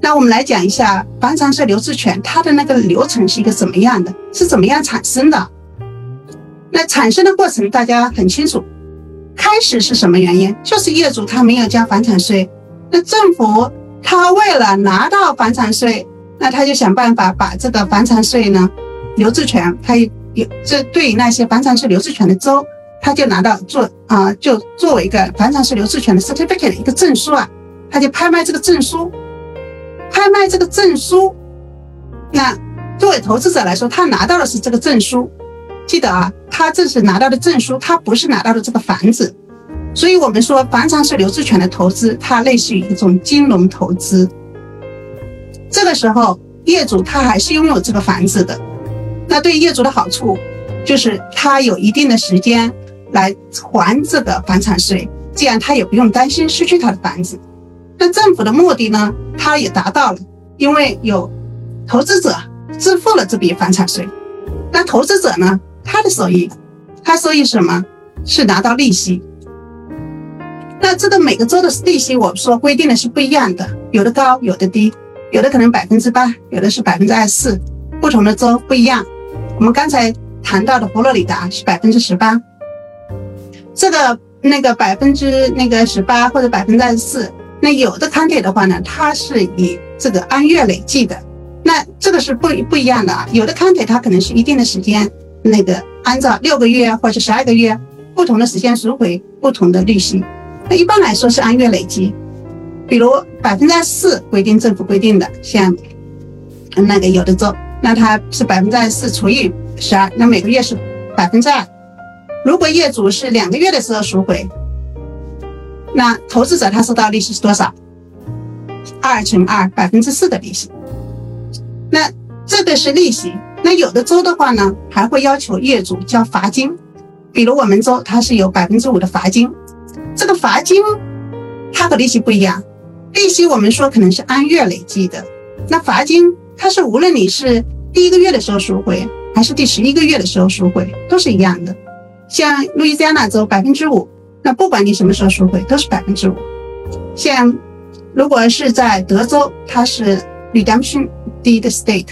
那我们来讲一下房产税留置权，它的那个流程是一个怎么样的，是怎么样产生的？那产生的过程大家很清楚，开始是什么原因？就是业主他没有交房产税，那政府他为了拿到房产税，那他就想办法把这个房产税呢留置权，他有这对那些房产税留置权的州，他就拿到做啊，就作为一个房产税留置权的 certificate 一个证书啊，他就拍卖这个证书。拍卖这个证书，那作为投资者来说，他拿到的是这个证书。记得啊，他这是拿到的证书，他不是拿到的这个房子。所以我们说，房产是留置权的投资，它类似于一种金融投资。这个时候，业主他还是拥有这个房子的。那对业主的好处，就是他有一定的时间来还这个房产税，这样他也不用担心失去他的房子。那政府的目的呢？它也达到了，因为有投资者支付了这笔房产税。那投资者呢？他的收益，他收益什么？是拿到利息。那这个每个州的利息，我们说规定的是不一样的，有的高，有的低，有的可能百分之八，有的是百分之二十四，不同的州不一样。我们刚才谈到的佛罗里达是百分之十八，这个那个百分之那个十八或者百分之二十四。那有的 county 的话呢，它是以这个按月累计的，那这个是不不一样的啊。有的 county 它可能是一定的时间，那个按照六个月或者十二个月不同的时间赎回不同的利息。那一般来说是按月累计，比如百分之四规定政府规定的，像那个有的州，那它是百分之四除以十二，那每个月是百分之二。如果业主是两个月的时候赎回。那投资者他收到利息是多少？二乘二，百分之四的利息。那这个是利息。那有的州的话呢，还会要求业主交罚金。比如我们州，它是有百分之五的罚金。这个罚金，它和利息不一样。利息我们说可能是按月累计的，那罚金它是无论你是第一个月的时候赎回，还是第十一个月的时候赎回，都是一样的。像路易斯安那州百分之五。那不管你什么时候赎回，都是百分之五。像如果是在德州，它是 redemption deed state，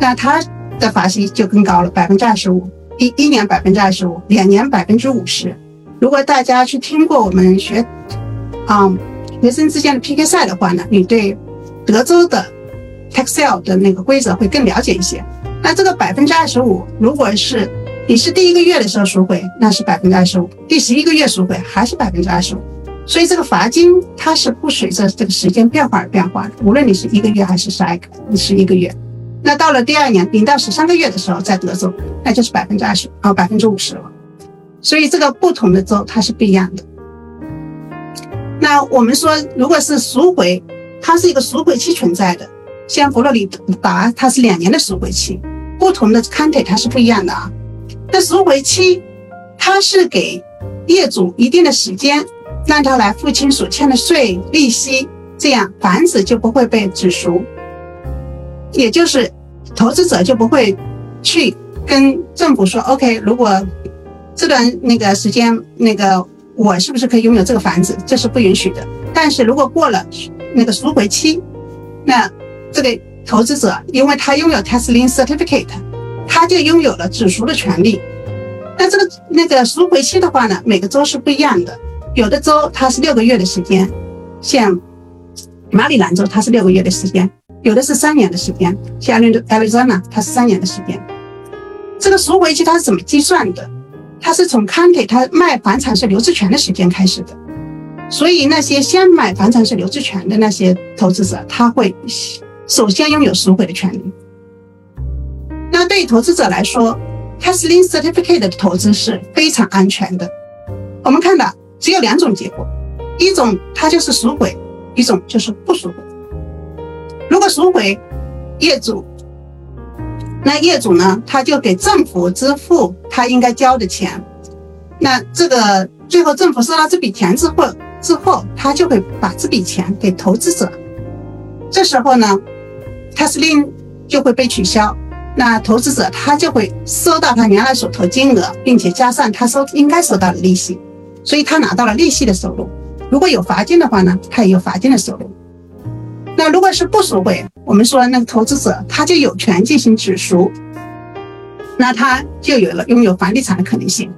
那它的罚息就更高了，百分之二十五，一一年百分之二十五，两年百分之五十。如果大家去听过我们学，啊，学生之间的 PK 赛的话呢，你对德州的 tax sale 的那个规则会更了解一些。那这个百分之二十五，如果是你是第一个月的时候赎回，那是百分之二十五；第十一个月赎回还是百分之二十五。所以这个罚金它是不随着这个时间变化而变化的，无论你是一个月还是十二个，你是一个月。那到了第二年，零到十三个月的时候，在德州那就是百分之二十啊，百分之五十了。所以这个不同的州它是不一样的。那我们说，如果是赎回，它是一个赎回期存在的，像佛罗里达它是两年的赎回期，不同的 county 它是不一样的啊。那赎回期，它是给业主一定的时间，让他来付清所欠的税、利息，这样房子就不会被止赎，也就是投资者就不会去跟政府说，OK，如果这段那个时间，那个我是不是可以拥有这个房子？这是不允许的。但是如果过了那个赎回期，那这个投资者，因为他拥有 taxi certificate。他就拥有了止赎的权利。那这个那个赎回期的话呢，每个州是不一样的。有的州它是六个月的时间，像马里兰州它是六个月的时间，有的是三年的时间，像 Arizona 它是三年的时间。这个赎回期它是怎么计算的？它是从 county 它卖房产税留置权的时间开始的。所以那些先买房产税留置权的那些投资者，他会首先拥有赎回的权利。那对于投资者来说，tax lien certificate 的投资是非常安全的。我们看到只有两种结果，一种它就是赎回，一种就是不赎回。如果赎回，业主，那业主呢，他就给政府支付他应该交的钱。那这个最后政府收到这笔钱之后，之后他就会把这笔钱给投资者。这时候呢，tax lien 就会被取消。那投资者他就会收到他原来所投金额，并且加上他收应该收到的利息，所以他拿到了利息的收入。如果有罚金的话呢，他也有罚金的收入。那如果是不赎回，我们说那个投资者他就有权进行止赎，那他就有了拥有房地产的可能性。